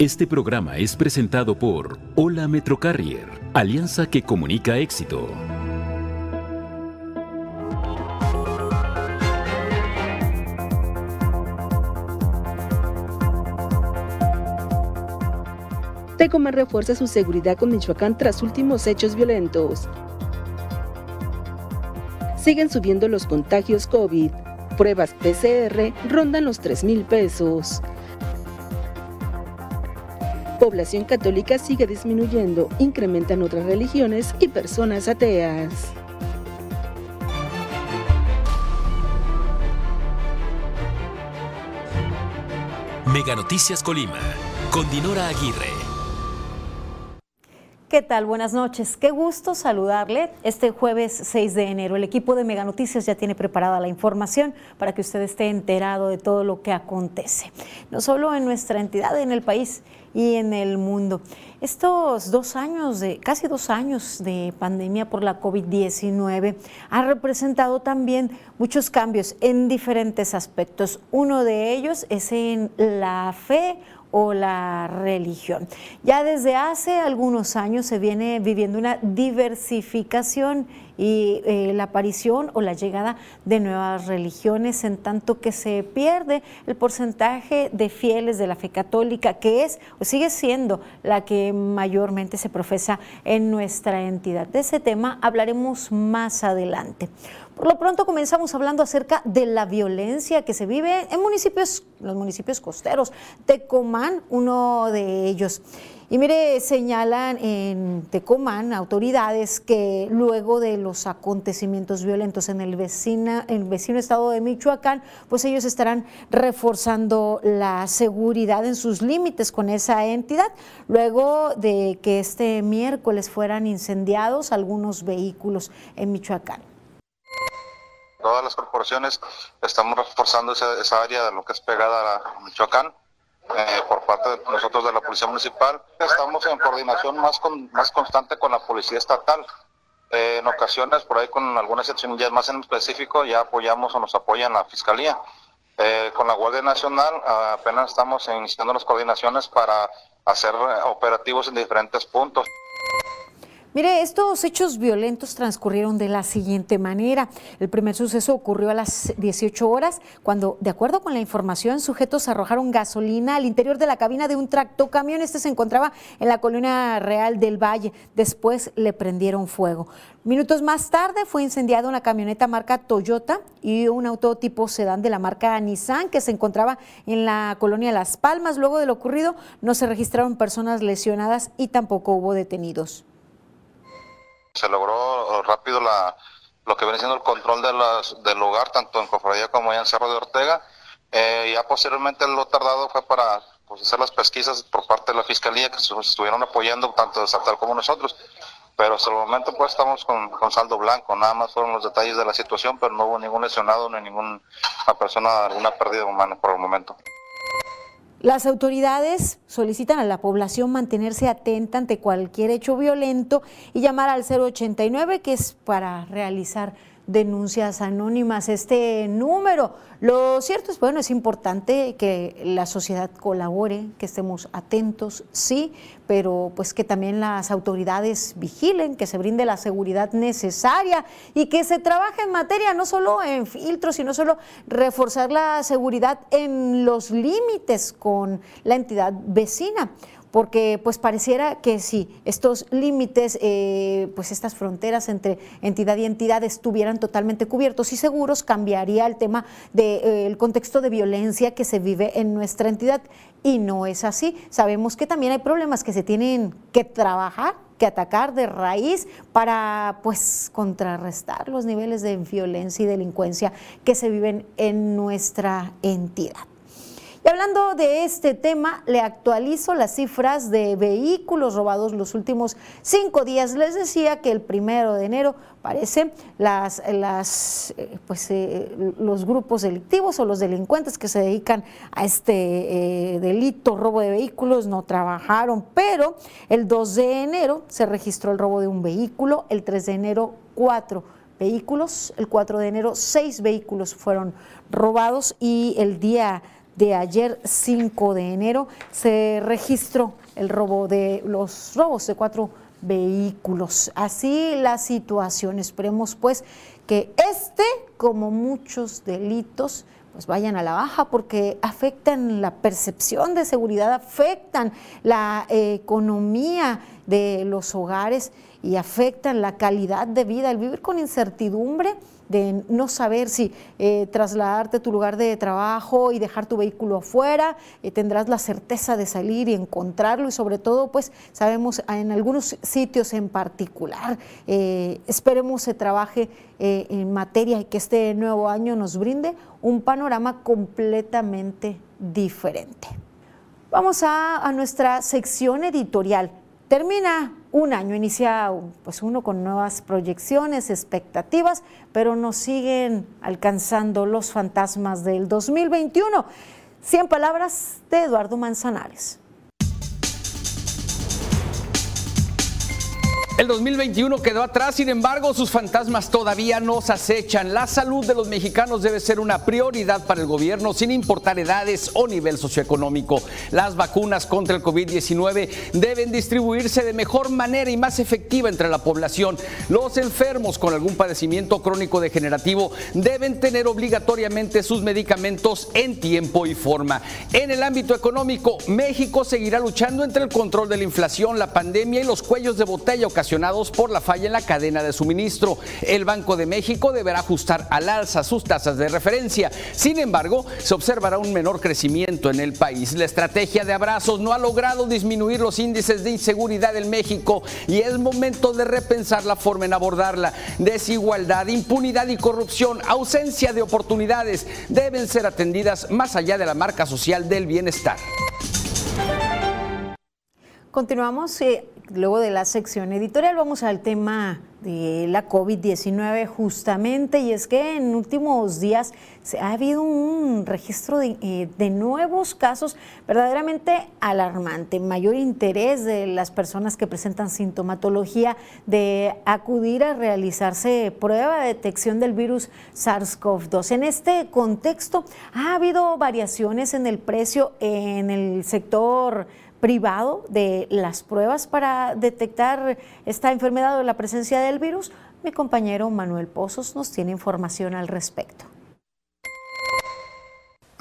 Este programa es presentado por Hola Metrocarrier, alianza que comunica éxito. Tecoman refuerza su seguridad con Michoacán tras últimos hechos violentos. Siguen subiendo los contagios COVID. Pruebas PCR rondan los 3 mil pesos población católica sigue disminuyendo, incrementan otras religiones y personas ateas. Mega Noticias Colima, con Dinora Aguirre. ¿Qué tal? Buenas noches. Qué gusto saludarle este jueves 6 de enero. El equipo de Mega Noticias ya tiene preparada la información para que usted esté enterado de todo lo que acontece, no solo en nuestra entidad, en el país y en el mundo. Estos dos años, de, casi dos años de pandemia por la COVID-19 han representado también muchos cambios en diferentes aspectos. Uno de ellos es en la fe o la religión. Ya desde hace algunos años se viene viviendo una diversificación y eh, la aparición o la llegada de nuevas religiones en tanto que se pierde el porcentaje de fieles de la fe católica que es o sigue siendo la que mayormente se profesa en nuestra entidad. De ese tema hablaremos más adelante. Por lo pronto comenzamos hablando acerca de la violencia que se vive en municipios, los municipios costeros. Tecomán, uno de ellos. Y mire, señalan en Tecomán autoridades que luego de los acontecimientos violentos en el, vecina, el vecino estado de Michoacán, pues ellos estarán reforzando la seguridad en sus límites con esa entidad, luego de que este miércoles fueran incendiados algunos vehículos en Michoacán todas las corporaciones estamos reforzando esa, área de lo que es pegada a Michoacán. Eh, por parte de nosotros de la Policía Municipal, estamos en coordinación más, con, más constante con la Policía Estatal. Eh, en ocasiones, por ahí con algunas secciones más en específico, ya apoyamos o nos apoyan la Fiscalía. Eh, con la Guardia Nacional apenas estamos iniciando las coordinaciones para hacer operativos en diferentes puntos. Mire, estos hechos violentos transcurrieron de la siguiente manera. El primer suceso ocurrió a las 18 horas, cuando, de acuerdo con la información, sujetos arrojaron gasolina al interior de la cabina de un tractocamión. Este se encontraba en la colonia real del Valle. Después le prendieron fuego. Minutos más tarde fue incendiada una camioneta marca Toyota y un auto tipo sedán de la marca Nissan que se encontraba en la colonia Las Palmas. Luego de lo ocurrido, no se registraron personas lesionadas y tampoco hubo detenidos se logró rápido la, lo que viene siendo el control de las, del lugar, tanto en Cofradía como allá en Cerro de Ortega. Eh, ya posteriormente lo tardado fue para pues, hacer las pesquisas por parte de la Fiscalía, que estuvieron apoyando tanto de Sartal como nosotros. Pero hasta el momento pues estamos con, con, saldo blanco, nada más fueron los detalles de la situación, pero no hubo ningún lesionado ni ninguna persona, alguna pérdida humana por el momento. Las autoridades solicitan a la población mantenerse atenta ante cualquier hecho violento y llamar al 089, que es para realizar denuncias anónimas. Este número, lo cierto es, bueno, es importante que la sociedad colabore, que estemos atentos, sí, pero pues que también las autoridades vigilen, que se brinde la seguridad necesaria y que se trabaje en materia no solo en filtros, sino solo reforzar la seguridad en los límites con la entidad vecina porque pues pareciera que si estos límites, eh, pues estas fronteras entre entidad y entidad estuvieran totalmente cubiertos y seguros, cambiaría el tema del eh, contexto de violencia que se vive en nuestra entidad y no es así. Sabemos que también hay problemas que se tienen que trabajar que atacar de raíz para pues contrarrestar los niveles de violencia y delincuencia que se viven en nuestra entidad. Y hablando de este tema, le actualizo las cifras de vehículos robados los últimos cinco días. Les decía que el primero de enero parece las, las eh, pues, eh, los grupos delictivos o los delincuentes que se dedican a este eh, delito, robo de vehículos, no trabajaron, pero el 2 de enero se registró el robo de un vehículo, el 3 de enero cuatro vehículos, el 4 de enero seis vehículos fueron robados y el día de ayer 5 de enero se registró el robo de los robos de cuatro vehículos. Así la situación. Esperemos pues que este, como muchos delitos, pues vayan a la baja porque afectan la percepción de seguridad, afectan la economía de los hogares y afectan la calidad de vida. El vivir con incertidumbre de no saber si eh, trasladarte a tu lugar de trabajo y dejar tu vehículo afuera, eh, tendrás la certeza de salir y encontrarlo y sobre todo pues sabemos en algunos sitios en particular, eh, esperemos se trabaje en materia y que este nuevo año nos brinde un panorama completamente diferente. Vamos a nuestra sección editorial. Termina un año, inicia pues uno con nuevas proyecciones, expectativas, pero nos siguen alcanzando los fantasmas del 2021. 100 palabras de Eduardo Manzanares. El 2021 quedó atrás, sin embargo, sus fantasmas todavía nos acechan. La salud de los mexicanos debe ser una prioridad para el gobierno, sin importar edades o nivel socioeconómico. Las vacunas contra el COVID-19 deben distribuirse de mejor manera y más efectiva entre la población. Los enfermos con algún padecimiento crónico degenerativo deben tener obligatoriamente sus medicamentos en tiempo y forma. En el ámbito económico, México seguirá luchando entre el control de la inflación, la pandemia y los cuellos de botella ocasionados por la falla en la cadena de suministro. El Banco de México deberá ajustar al alza sus tasas de referencia. Sin embargo, se observará un menor crecimiento en el país. La estrategia de abrazos no ha logrado disminuir los índices de inseguridad en México y es momento de repensar la forma en abordarla. Desigualdad, impunidad y corrupción, ausencia de oportunidades deben ser atendidas más allá de la marca social del bienestar. Continuamos. Luego de la sección editorial vamos al tema de la COVID-19 justamente y es que en últimos días ha habido un registro de, eh, de, nuevos casos verdaderamente alarmante, mayor interés de las personas que presentan sintomatología de acudir a realizarse prueba de detección del virus SARS-CoV-2. En este contexto ha habido variaciones en el precio en el sector privado de las pruebas para detectar esta enfermedad o la presencia del virus? Mi compañero Manuel Pozos nos tiene información al respecto.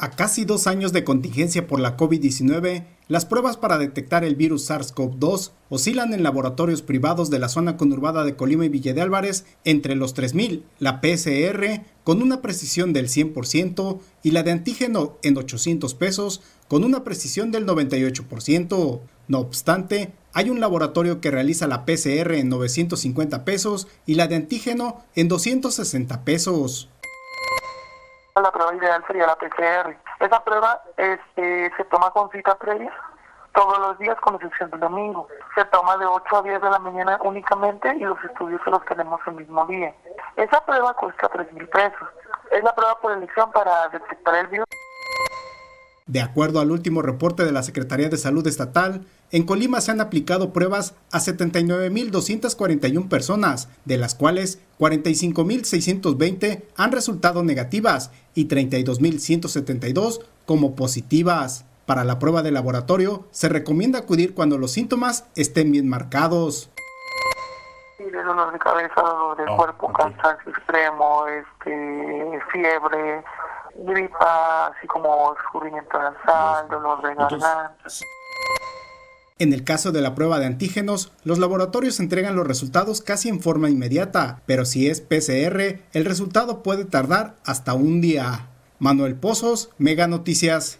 A casi dos años de contingencia por la COVID-19, las pruebas para detectar el virus SARS-CoV-2 oscilan en laboratorios privados de la zona conurbada de Colima y Villa de Álvarez entre los 3.000, la PCR con una precisión del 100% y la de antígeno en 800 pesos con una precisión del 98%. No obstante, hay un laboratorio que realiza la PCR en 950 pesos y la de antígeno en 260 pesos. La prueba ideal sería la PCR. Esa prueba este, se toma con cita previa todos los días con excepción del domingo. Se toma de 8 a 10 de la mañana únicamente y los estudios se los tenemos el mismo día. Esa prueba cuesta 3 mil pesos. Es la prueba por elección para detectar el virus. De acuerdo al último reporte de la Secretaría de Salud Estatal, en Colima se han aplicado pruebas a 79.241 personas, de las cuales 45.620 han resultado negativas y 32.172 como positivas. Para la prueba de laboratorio se recomienda acudir cuando los síntomas estén bien marcados. dolor de cabeza, dolor de oh, cuerpo, cansancio extremo, este, fiebre, gripa, así como escurrimiento nasal, dolor de garganta. En el caso de la prueba de antígenos, los laboratorios entregan los resultados casi en forma inmediata, pero si es PCR, el resultado puede tardar hasta un día. Manuel Pozos, Mega Noticias.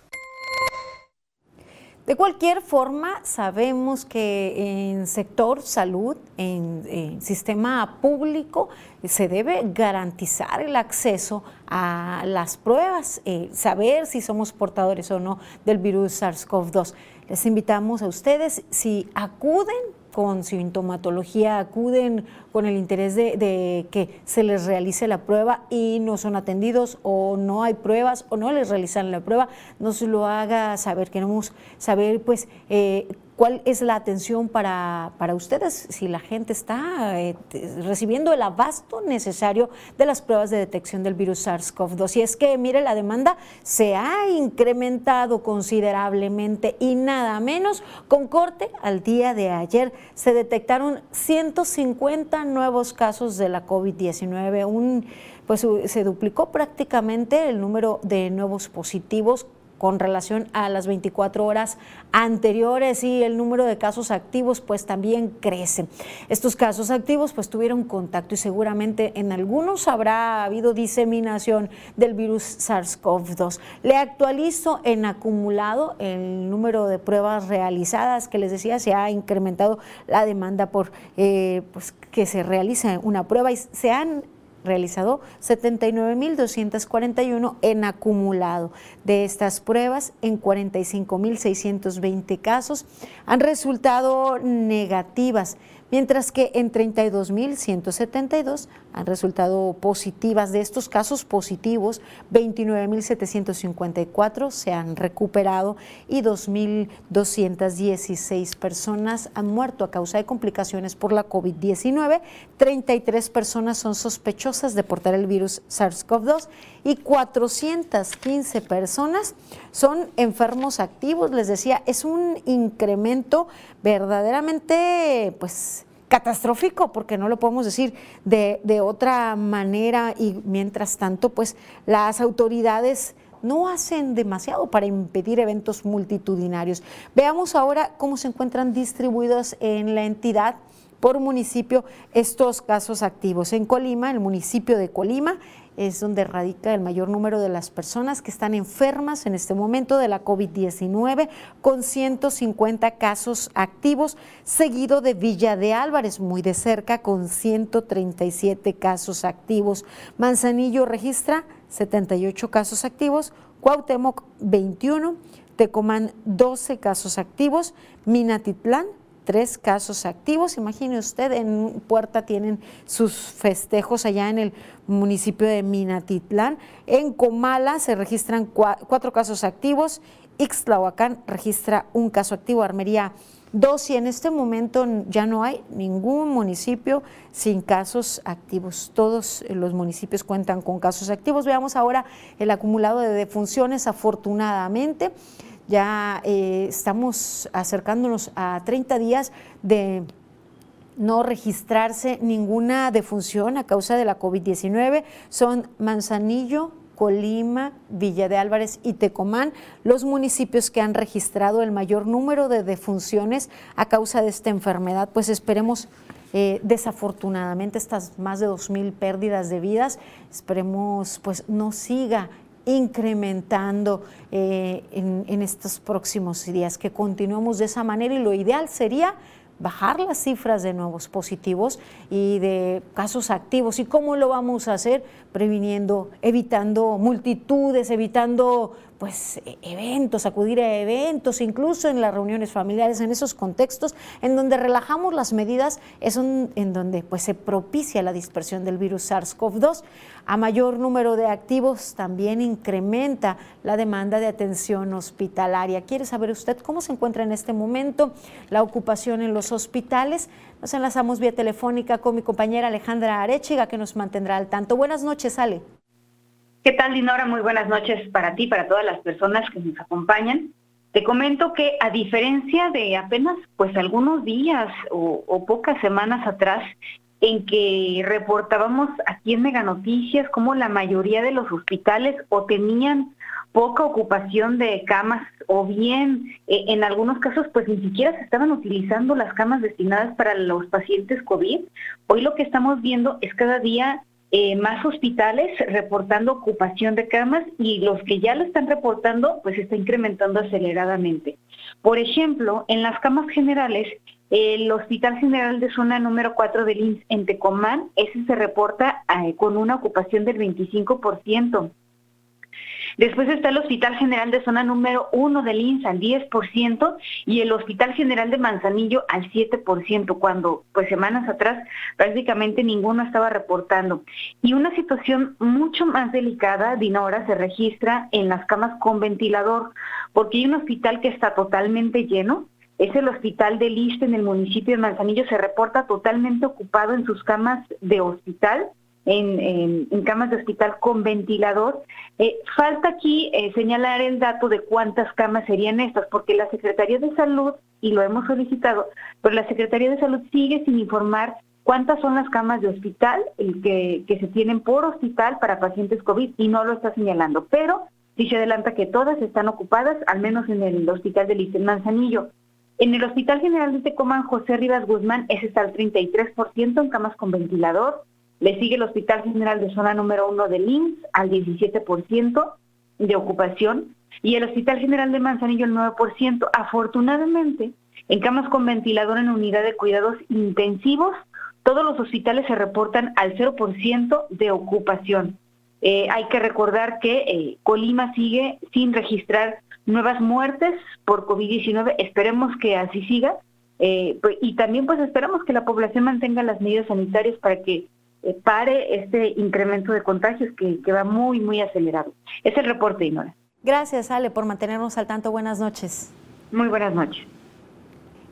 De cualquier forma, sabemos que en sector salud, en, sistema público, se debe garantizar el acceso a las pruebas, saber si somos portadores o no del virus SARS-CoV-2. Les invitamos a ustedes, si acuden con sintomatología acuden con el interés de, que se les realice la prueba y no son atendidos o no hay pruebas o no les realizan la prueba, nos lo haga saber. Queremos saber pues eh, ¿Cuál es la atención para, para ustedes si la gente está eh, recibiendo el abasto necesario de las pruebas de detección del virus SARS-CoV-2? Y es que, mire, la demanda se ha incrementado considerablemente y nada menos. Con corte al día de ayer se detectaron 150 nuevos casos de la COVID-19, un pues se duplicó prácticamente el número de nuevos positivos con relación a las 24 horas anteriores y el número de casos activos pues también crece. Estos casos activos pues tuvieron contacto y seguramente en algunos habrá habido diseminación del virus SARS-CoV-2. Le actualizo en acumulado el número de pruebas realizadas que les decía se ha incrementado la demanda por eh, pues, que se realice una prueba y se han realizado 79.241 en acumulado. De estas pruebas, en 45.620 casos han resultado negativas mientras que en 32.172 han resultado positivas. De estos casos positivos, 29.754 se han recuperado y 2.216 personas han muerto a causa de complicaciones por la COVID-19. 33 personas son sospechosas de portar el virus SARS-CoV-2 y 415 personas son enfermos activos. Les decía, es un incremento verdaderamente, pues, catastrófico, porque no lo podemos decir de, de, otra manera y mientras tanto, pues las autoridades no hacen demasiado para impedir eventos multitudinarios. Veamos ahora cómo se encuentran distribuidos en la entidad por municipio estos casos activos. En Colima, el municipio de Colima es donde radica el mayor número de las personas que están enfermas en este momento de la COVID-19, con 150 casos activos, seguido de Villa de Álvarez, muy de cerca, con 137 casos activos. Manzanillo registra 78 casos activos, Cuauhtémoc 21, Tecomán 12 casos activos, Minatitlán tres casos activos. Imagine usted, en Puerta tienen sus festejos allá en el municipio de Minatitlán. En Comala se registran cuatro casos activos. Ixtlahuacán registra un caso activo. Armería dos y en este momento ya no hay ningún municipio sin casos activos. Todos los municipios cuentan con casos activos. Veamos ahora el acumulado de defunciones, afortunadamente. Ya eh, estamos acercándonos a 30 días de no registrarse ninguna defunción a causa de la COVID-19. Son Manzanillo, Colima, Villa de Álvarez y Tecomán, los municipios que han registrado el mayor número de defunciones a causa de esta enfermedad. Pues esperemos, eh, desafortunadamente, estas más de 2.000 pérdidas de vidas, esperemos pues no siga incrementando eh, en, en estos próximos días, que continuemos de esa manera y lo ideal sería bajar las cifras de nuevos positivos y de casos activos. ¿Y cómo lo vamos a hacer? Previniendo, evitando multitudes, evitando pues e, eventos, acudir a eventos, incluso en las reuniones familiares, en esos contextos en donde relajamos las medidas, es en donde pues se propicia la dispersión del virus SARS-CoV-2. A mayor número de activos también incrementa la demanda de atención hospitalaria. ¿Quiere saber usted cómo se encuentra en este momento la ocupación en los hospitales? Nos enlazamos vía telefónica con mi compañera Alejandra Arechiga, que nos mantendrá al tanto. Buenas noches, Ale. ¿Qué tal, Dinora? Muy buenas noches para ti, para todas las personas que nos acompañan. Te comento que a diferencia de apenas pues algunos días o, o pocas semanas atrás, en que reportábamos aquí en Mega Noticias como la mayoría de los hospitales o tenían poca ocupación de camas o bien eh, en algunos casos pues ni siquiera se estaban utilizando las camas destinadas para los pacientes COVID. Hoy lo que estamos viendo es cada día eh, más hospitales reportando ocupación de camas y los que ya lo están reportando pues está incrementando aceleradamente. Por ejemplo, en las camas generales el Hospital General de Zona número 4 del INS en Tecomán, ese se reporta eh, con una ocupación del 25%. Después está el Hospital General de Zona número 1 del INS al 10% y el Hospital General de Manzanillo al 7%, cuando pues semanas atrás prácticamente ninguno estaba reportando. Y una situación mucho más delicada, Dinora, se registra en las camas con ventilador, porque hay un hospital que está totalmente lleno, es el hospital de Liste en el municipio de Manzanillo, se reporta totalmente ocupado en sus camas de hospital, en, camas de hospital con ventilador. Eh, falta aquí eh, señalar el dato de cuántas camas serían estas, porque la Secretaría de Salud, y lo hemos solicitado, pero la Secretaría de Salud sigue sin informar cuántas son las camas de hospital que, que se tienen por hospital para pacientes COVID y no lo está señalando. Pero sí se adelanta que todas están ocupadas, al menos en el hospital de Manzanillo. En el Hospital General de Tecomán, José Rivas Guzmán, ese está al 33% en camas con ventilador. Le sigue el Hospital General de Zona número 1 de Linz al 17% de ocupación y el Hospital General de Manzanillo el 9%. Afortunadamente, en camas con ventilador en unidad de cuidados intensivos, todos los hospitales se reportan al 0% de ocupación. Eh, hay que recordar que eh, Colima sigue sin registrar nuevas muertes por COVID-19. Esperemos que así siga. Eh, pues, y también pues esperamos que la población mantenga las medidas sanitarias para que eh, pare este incremento de contagios que, que, va muy, muy acelerado. Es el reporte, Inora. Gracias, Ale, por mantenernos al tanto. Buenas noches. Muy buenas noches.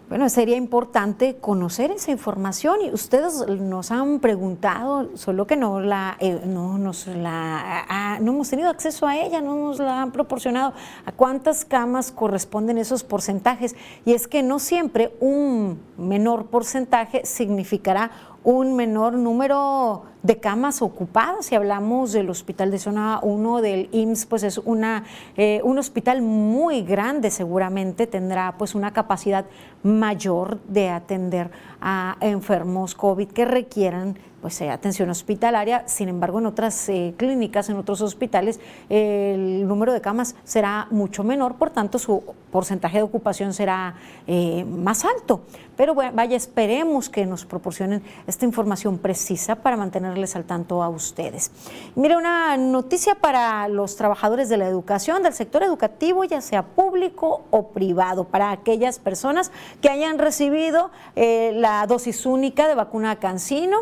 Bueno, sería importante conocer esa información y ustedes nos han preguntado, solo que no la, eh, no nos la, no hemos tenido acceso a ella, no nos la han proporcionado. ¿A cuántas camas corresponden esos porcentajes? Y es que no siempre un menor porcentaje significará un menor número de camas ocupadas. Si hablamos del hospital de zona 1 del IMSS, pues es una, eh, un hospital muy grande, seguramente tendrá pues una capacidad mayor de atender a enfermos COVID que requieran pues eh, atención hospitalaria. Sin embargo, en otras eh, clínicas, en otros hospitales, el número de camas será mucho menor, por tanto su porcentaje de ocupación será eh, más alto. Pero vaya, esperemos que nos proporcionen esta información precisa para mantenerles al tanto a ustedes. Mire, una noticia para los trabajadores de la educación, del sector educativo, ya sea público o privado, para aquellas personas que hayan recibido la dosis única de vacuna Cancino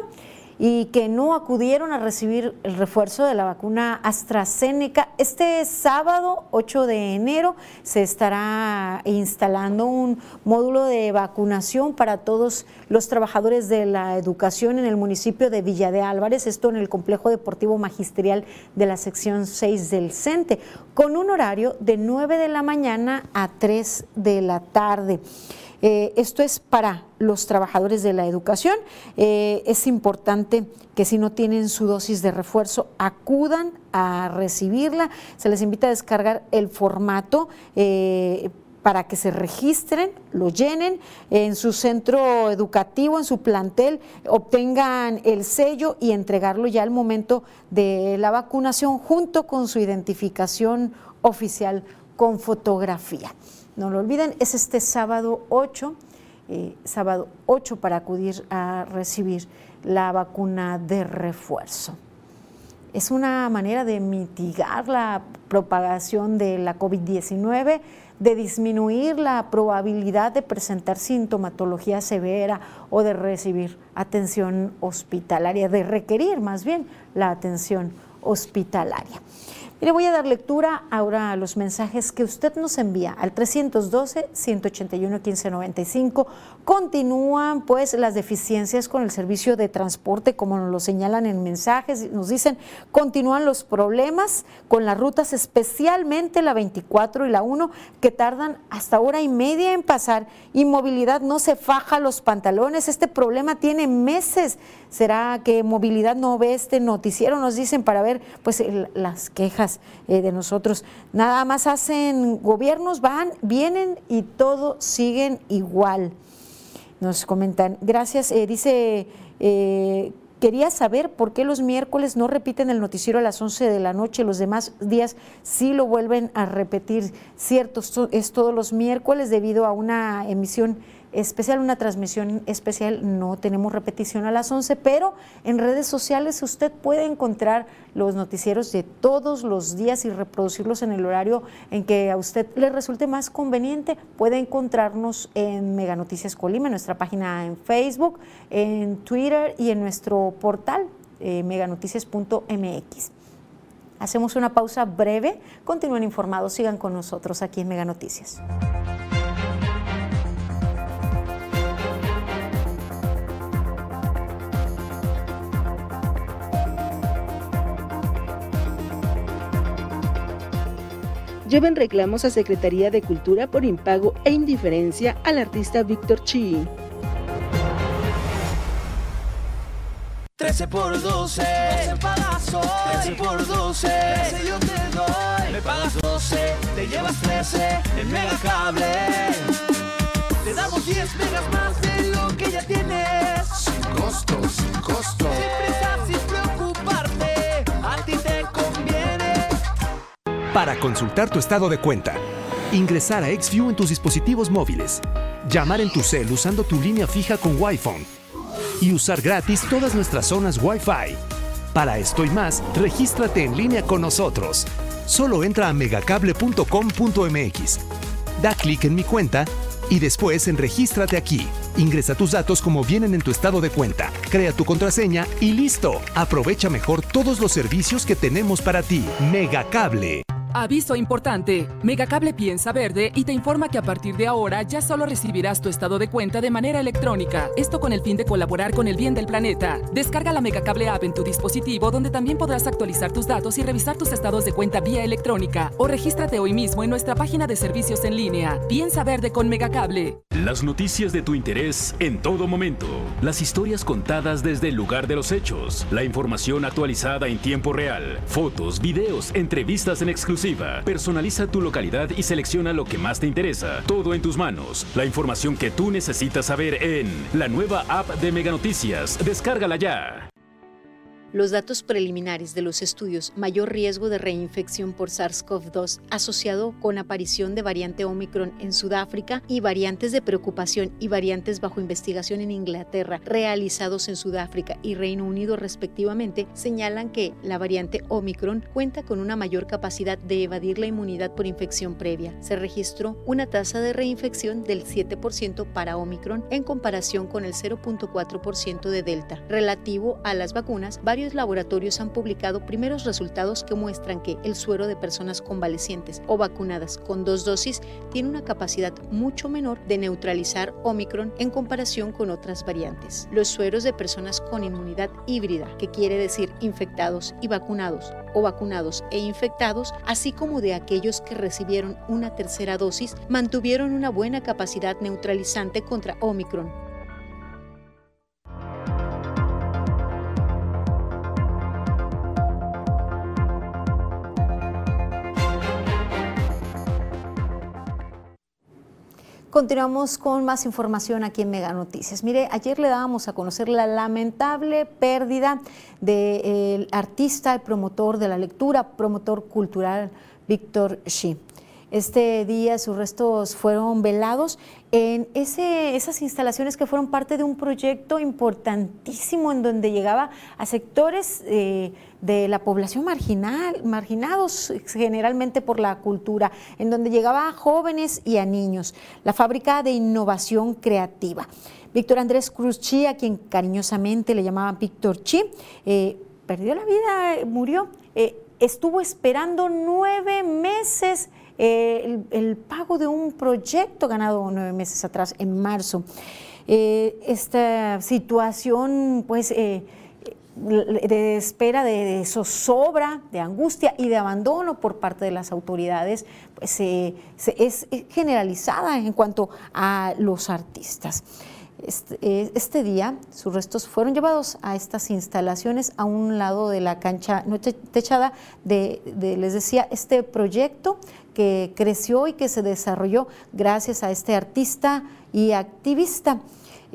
y que no acudieron a recibir el refuerzo de la vacuna AstraZeneca. Este sábado 8 de enero se estará instalando un módulo de vacunación para todos los trabajadores de la educación en el municipio de Villa de Álvarez, esto en el complejo deportivo magisterial de la sección 6 del CENTE, con un horario de 9 de la mañana a 3 de la tarde. Eh, esto es para los trabajadores de la educación. Eh, es importante que si no tienen su dosis de refuerzo, acudan a recibirla. Se les invita a descargar el formato. Eh, para que se registren, lo llenen en su centro educativo, en su plantel, obtengan el sello y entregarlo ya al momento de la vacunación junto con su identificación oficial con fotografía. No lo olviden, es este sábado 8, eh, sábado 8 para acudir a recibir la vacuna de refuerzo. Es una manera de mitigar la propagación de la COVID-19, de disminuir la probabilidad de presentar sintomatología severa o de recibir atención hospitalaria, de requerir más bien la atención hospitalaria. Le voy a dar lectura ahora a los mensajes que usted nos envía al 312-181-1595. Continúan pues las deficiencias con el servicio de transporte, como nos lo señalan en mensajes. Nos dicen, continúan los problemas con las rutas, especialmente la 24 y la 1, que tardan hasta hora y media en pasar y movilidad no se faja los pantalones. Este problema tiene meses. ¿Será que movilidad no ve este noticiero? Nos dicen para ver pues las quejas eh, de nosotros. Nada más hacen gobiernos, van, vienen y todo siguen igual. Nos comentan, gracias, eh, dice... Eh, quería saber por qué los miércoles no repiten el noticiero a las 11 de la noche, los demás días sí lo vuelven a repetir. Cierto, es todos los miércoles debido a una emisión especial, una transmisión especial. No tenemos repetición a las 11, pero en redes sociales usted puede encontrar los noticieros de todos los días y reproducirlos en el horario en que a usted le resulte más conveniente. Puede encontrarnos en Mega Noticias Colima, en nuestra página en Facebook, en Twitter y en nuestro portal eh, meganoticias.mx. Hacemos una pausa breve, continúen informados, sigan con nosotros aquí en Mega Noticias. Lleven reclamos a Secretaría de Cultura por impago e indiferencia al artista Víctor Chi. 13 por 12, 12 pagazo, 13 por 12, 13 yo te doy, me pagas 12, te llevas 13 en Megacable. Te damos 10 megas más de lo que ya tienes. Sin costo, sin costo. Sin prisa, Para consultar tu estado de cuenta, ingresar a XView en tus dispositivos móviles, llamar en tu cel usando tu línea fija con Wi-Fi y usar gratis todas nuestras zonas Wi-Fi. Para esto y más, regístrate en línea con nosotros. Solo entra a megacable.com.mx. Da clic en mi cuenta y después en Regístrate aquí. Ingresa tus datos como vienen en tu estado de cuenta, crea tu contraseña y listo. Aprovecha mejor todos los servicios que tenemos para ti. Megacable. Aviso importante. Megacable piensa verde y te informa que a partir de ahora ya solo recibirás tu estado de cuenta de manera electrónica. Esto con el fin de colaborar con el bien del planeta. Descarga la Megacable app en tu dispositivo donde también podrás actualizar tus datos y revisar tus estados de cuenta vía electrónica. O regístrate hoy mismo en nuestra página de servicios en línea. Piensa verde con Megacable. Las noticias de tu interés en todo momento. Las historias contadas desde el lugar de los hechos. La información actualizada en tiempo real. Fotos, videos, entrevistas en exclusiva Personaliza tu localidad y selecciona lo que más te interesa. Todo en tus manos. La información que tú necesitas saber en la nueva app de Mega Noticias. Descárgala ya. Los datos preliminares de los estudios mayor riesgo de reinfección por SARS-CoV-2 asociado con aparición de variante Omicron en Sudáfrica y variantes de preocupación y variantes bajo investigación en Inglaterra realizados en Sudáfrica y Reino Unido respectivamente señalan que la variante Omicron cuenta con una mayor capacidad de evadir la inmunidad por infección previa. Se registró una tasa de reinfección del 7% para Omicron en comparación con el 0.4% de Delta. Relativo a las vacunas, varios laboratorios han publicado primeros resultados que muestran que el suero de personas convalecientes o vacunadas con dos dosis tiene una capacidad mucho menor de neutralizar Omicron en comparación con otras variantes. Los sueros de personas con inmunidad híbrida, que quiere decir infectados y vacunados, o vacunados e infectados, así como de aquellos que recibieron una tercera dosis, mantuvieron una buena capacidad neutralizante contra Omicron Continuamos con más información aquí en Mega Noticias. Mire, ayer le dábamos a conocer la lamentable pérdida del artista, el promotor de la lectura, promotor cultural Víctor Shi. Este día sus restos fueron velados en esas instalaciones que fueron parte de un proyecto importantísimo en donde llegaba a sectores eh, de la población marginal, marginados generalmente por la cultura, en donde llegaba a jóvenes y a niños, la fábrica de innovación creativa. Víctor Andrés Cruz Chi, a quien cariñosamente le llamaban Víctor Chi, eh, perdió la vida, murió, eh, estuvo esperando nueve meses eh, el, pago de un proyecto ganado nueve meses atrás, en marzo. Eh, esta situación, pues, eh, de espera, de, zozobra, de angustia y de abandono por parte de las autoridades, pues es generalizada en cuanto a los artistas. Este, este, día sus restos fueron llevados a estas instalaciones a un lado de la cancha no techada de, les decía, este proyecto que creció y que se desarrolló gracias a este artista y activista.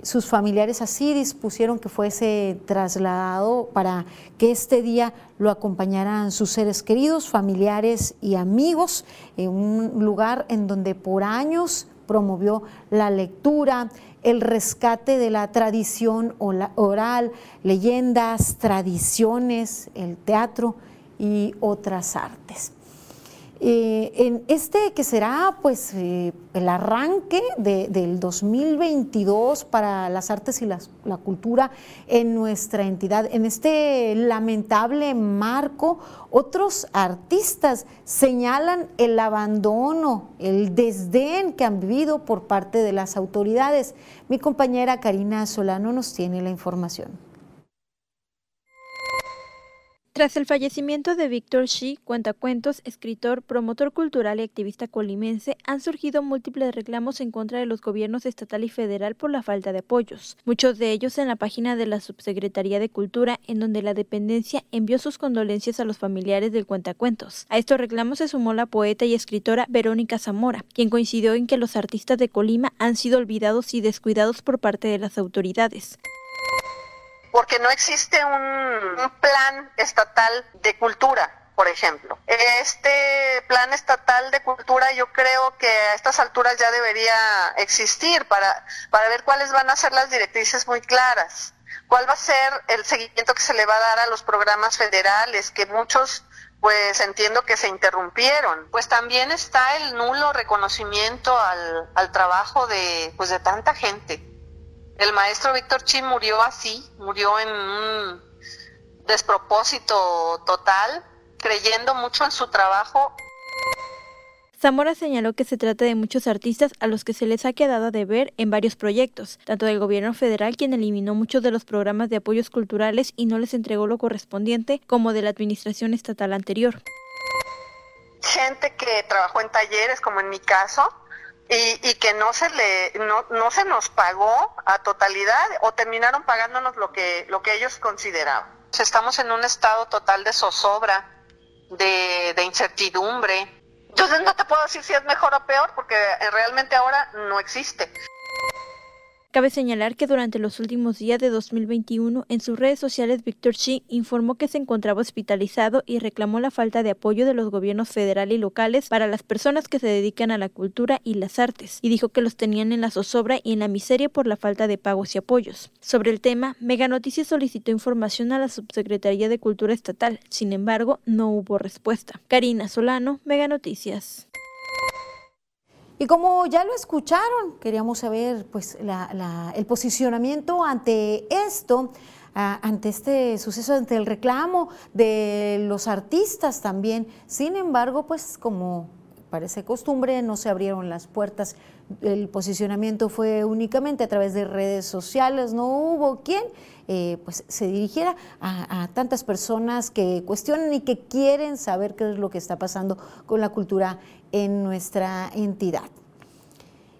Sus familiares así dispusieron que fuese trasladado para que este día lo acompañaran sus seres queridos, familiares y amigos, en un lugar en donde por años promovió la lectura, el rescate de la tradición oral, leyendas, tradiciones, el teatro y otras artes. Eh, en este que será pues eh, el arranque del 2022 para las artes y la cultura en nuestra entidad, en este lamentable marco, otros artistas señalan el abandono, el desdén que han vivido por parte de las autoridades. Mi compañera Karina Solano nos tiene la información. Tras el fallecimiento de Víctor Shi, cuentacuentos, escritor, promotor cultural y activista colimense, han surgido múltiples reclamos en contra de los gobiernos estatal y federal por la falta de apoyos, muchos de ellos en la página de la Subsecretaría de Cultura, en donde la dependencia envió sus condolencias a los familiares del cuentacuentos. A estos reclamos se sumó la poeta y escritora Verónica Zamora, quien coincidió en que los artistas de Colima han sido olvidados y descuidados por parte de las autoridades porque no existe un, plan estatal de cultura por ejemplo. Este plan estatal de cultura yo creo que a estas alturas ya debería existir para, para ver cuáles van a ser las directrices muy claras, cuál va a ser el seguimiento que se le va a dar a los programas federales, que muchos pues entiendo que se interrumpieron. Pues también está el nulo reconocimiento al, al trabajo de, pues de tanta gente el maestro Víctor Chin murió así, murió en un despropósito total, creyendo mucho en su trabajo. Zamora señaló que se trata de muchos artistas a los que se les ha quedado de ver en varios proyectos, tanto del gobierno federal, quien eliminó muchos de los programas de apoyos culturales y no les entregó lo correspondiente, como de la administración estatal anterior. Gente que trabajó en talleres, como en mi caso, y, que no se le no, no se nos pagó a totalidad o terminaron pagándonos lo que lo que ellos consideraban. Estamos en un estado total de zozobra, de, de incertidumbre. Entonces no te puedo decir si es mejor o peor porque realmente ahora no existe. Cabe señalar que durante los últimos días de 2021, en sus redes sociales, Víctor Xi informó que se encontraba hospitalizado y reclamó la falta de apoyo de los gobiernos federal y locales para las personas que se dedican a la cultura y las artes, y dijo que los tenían en la zozobra y en la miseria por la falta de pagos y apoyos. Sobre el tema, Mega Noticias solicitó información a la Subsecretaría de Cultura Estatal, sin embargo, no hubo respuesta. Karina Solano, Mega Noticias. Y como ya lo escucharon, queríamos saber pues, el posicionamiento ante esto, ante este suceso, ante el reclamo de los artistas también. Sin embargo, pues como parece costumbre, no se abrieron las puertas. El posicionamiento fue únicamente a través de redes sociales, no hubo quien eh, pues, se dirigiera a, a, tantas personas que cuestionan y que quieren saber qué es lo que está pasando con la cultura en nuestra entidad.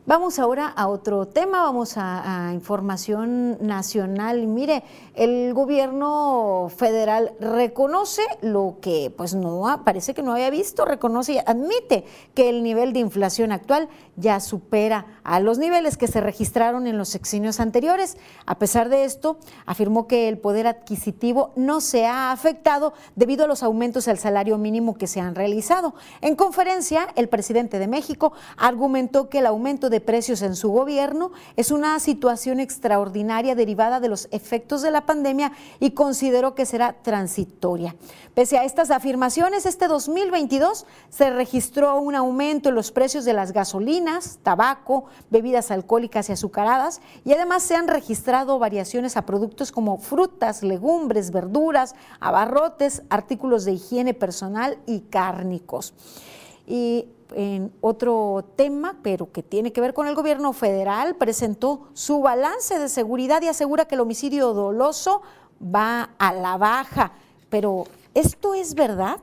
Vamos ahora a otro tema, vamos a, información nacional. Mire, el gobierno federal reconoce lo que pues no parece que no había visto, reconoce y admite que el nivel de inflación actual ya supera a los niveles que se registraron en los sexenios anteriores. A pesar de esto, afirmó que el poder adquisitivo no se ha afectado debido a los aumentos al salario mínimo que se han realizado. En conferencia, el presidente de México argumentó que el aumento de precios en su gobierno es una situación extraordinaria derivada de los efectos de la pandemia y consideró que será transitoria. Pese a estas afirmaciones, este 2022 se registró un aumento en los precios de las gasolinas, tabaco, bebidas alcohólicas y azucaradas y además se han registrado variaciones a productos como frutas, legumbres, verduras, abarrotes, artículos de higiene personal y cárnicos. Y en otro tema, pero que tiene que ver con el gobierno federal, presentó su balance de seguridad y asegura que el homicidio doloso va a la baja. Pero, ¿esto es verdad?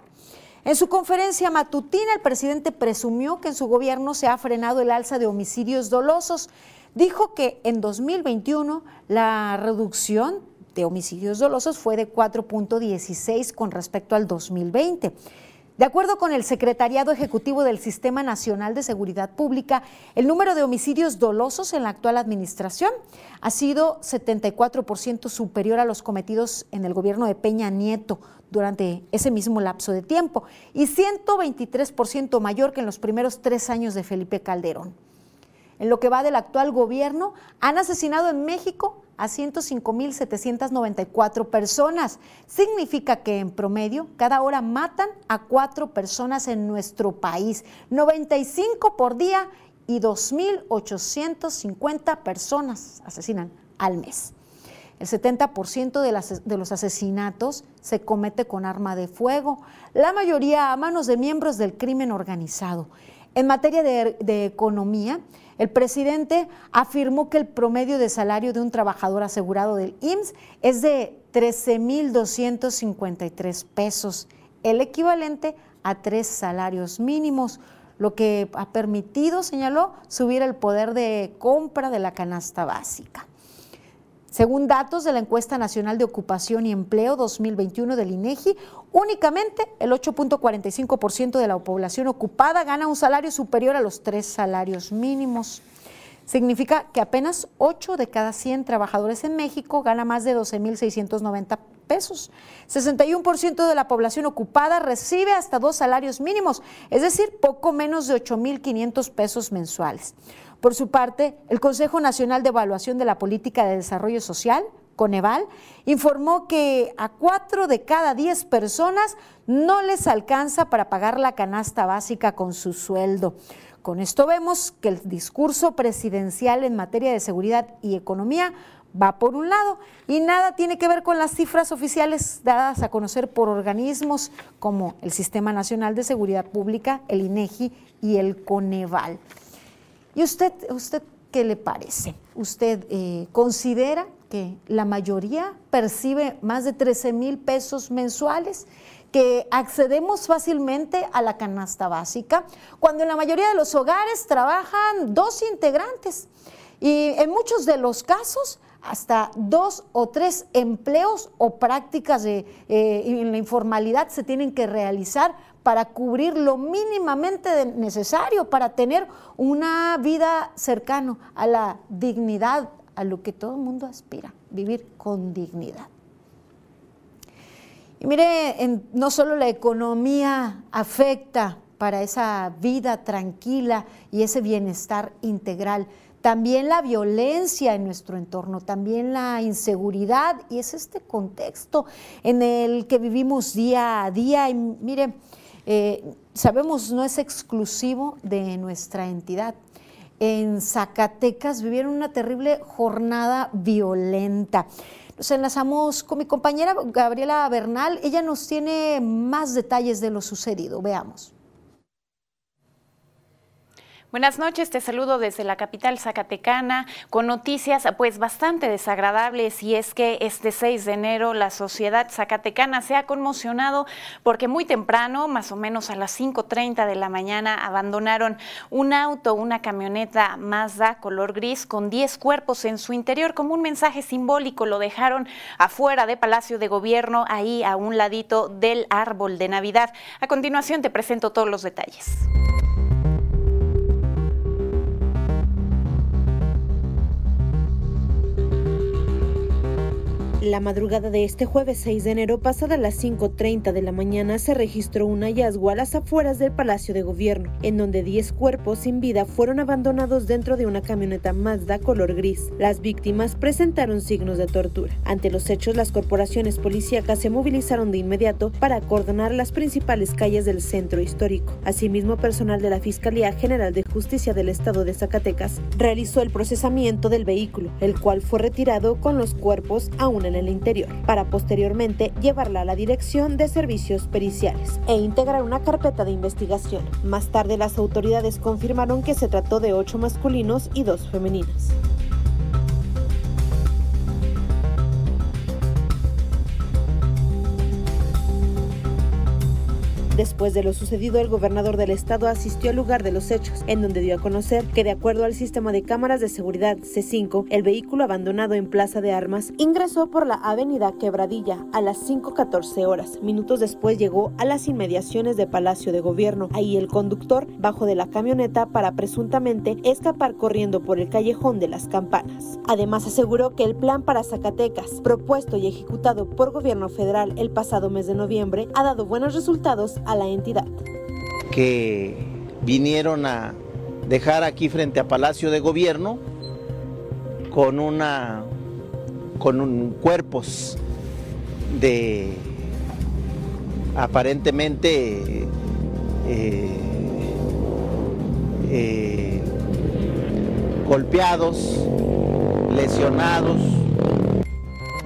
En su conferencia matutina, el presidente presumió que en su gobierno se ha frenado el alza de homicidios dolosos. Dijo que en 2021 la reducción de homicidios dolosos fue de 4.16 con respecto al 2020. De acuerdo con el Secretariado Ejecutivo del Sistema Nacional de Seguridad Pública, el número de homicidios dolosos en la actual administración ha sido 74% superior a los cometidos en el gobierno de Peña Nieto durante ese mismo lapso de tiempo y 123% mayor que en los primeros tres años de Felipe Calderón. En lo que va del actual gobierno, han asesinado en México a 105.794 personas. Significa que en promedio cada hora matan a cuatro personas en nuestro país, 95 por día y 2.850 personas asesinan al mes. El 70% de, de, los asesinatos se comete con arma de fuego, la mayoría a manos de miembros del crimen organizado. En materia de economía, el presidente afirmó que el promedio de salario de un trabajador asegurado del IMSS es de 13.253 pesos, el equivalente a tres salarios mínimos, lo que ha permitido, señaló, subir el poder de compra de la canasta básica. Según datos de la encuesta nacional de ocupación y empleo 2021 del INEGI, únicamente el 8.45% de la población ocupada gana un salario superior a los tres salarios mínimos. Significa que apenas 8 de cada 100 trabajadores en México gana más de 12.690 pesos. 61% de la población ocupada recibe hasta dos salarios mínimos, es decir, poco menos de 8.500 pesos mensuales. Por su parte, el Consejo Nacional de Evaluación de la Política de Desarrollo Social, Coneval, informó que a cuatro de cada diez personas no les alcanza para pagar la canasta básica con su sueldo. Con esto vemos que el discurso presidencial en materia de seguridad y economía va por un lado y nada tiene que ver con las cifras oficiales dadas a conocer por organismos como el Sistema Nacional de Seguridad Pública, el INEGI y el Coneval. ¿Y usted, usted qué le parece? ¿Usted eh, considera que la mayoría percibe más de 13 mil pesos mensuales? que accedemos fácilmente a la canasta básica, cuando en la mayoría de los hogares trabajan dos integrantes y en muchos de los casos hasta dos o tres empleos o prácticas de, eh, en la informalidad se tienen que realizar para cubrir lo mínimamente necesario para tener una vida cercano a la dignidad, a lo que todo el mundo aspira, vivir con dignidad. Y mire, no solo la economía afecta para esa vida tranquila y ese bienestar integral, también la violencia en nuestro entorno, también la inseguridad, y es este contexto en el que vivimos día a día. Y mire, eh, sabemos no es exclusivo de nuestra entidad. En Zacatecas vivieron una terrible jornada violenta. Nos enlazamos con mi compañera Gabriela Bernal. Ella nos tiene más detalles de lo sucedido. Veamos. Buenas noches, te saludo desde la capital zacatecana con noticias pues bastante desagradables y es que este 6 de enero la sociedad zacatecana se ha conmocionado porque muy temprano, más o menos a las 5.30 de la mañana, abandonaron un auto, una camioneta Mazda color gris con 10 cuerpos en su interior como un mensaje simbólico, lo dejaron afuera de Palacio de Gobierno, ahí a un ladito del árbol de Navidad. A continuación te presento todos los detalles. La madrugada de este jueves 6 de enero, pasada las 5.30 de la mañana, se registró un hallazgo a las afueras del Palacio de Gobierno, en donde 10 cuerpos sin vida fueron abandonados dentro de una camioneta Mazda color gris. Las víctimas presentaron signos de tortura. Ante los hechos, las corporaciones policíacas se movilizaron de inmediato para acordonar las principales calles del centro histórico. Asimismo, personal de la Fiscalía General de Justicia del Estado de Zacatecas realizó el procesamiento del vehículo, el cual fue retirado con los cuerpos aún en el interior, para posteriormente llevarla a la Dirección de Servicios Periciales e integrar una carpeta de investigación. Más tarde las autoridades confirmaron que se trató de ocho masculinos y dos femeninas. Después de lo sucedido, el gobernador del estado asistió al lugar de los hechos, en donde dio a conocer que de acuerdo al sistema de cámaras de seguridad C5, el vehículo abandonado en Plaza de Armas ingresó por la avenida Quebradilla a las 5.14 horas. Minutos después llegó a las inmediaciones de Palacio de Gobierno. Ahí el conductor bajó de la camioneta para presuntamente escapar corriendo por el callejón de las campanas. Además aseguró que el plan para Zacatecas, propuesto y ejecutado por gobierno federal el pasado mes de noviembre, ha dado buenos resultados a la entidad. Que vinieron a dejar aquí frente a Palacio de Gobierno con una con un, cuerpos de aparentemente eh, eh, golpeados, lesionados,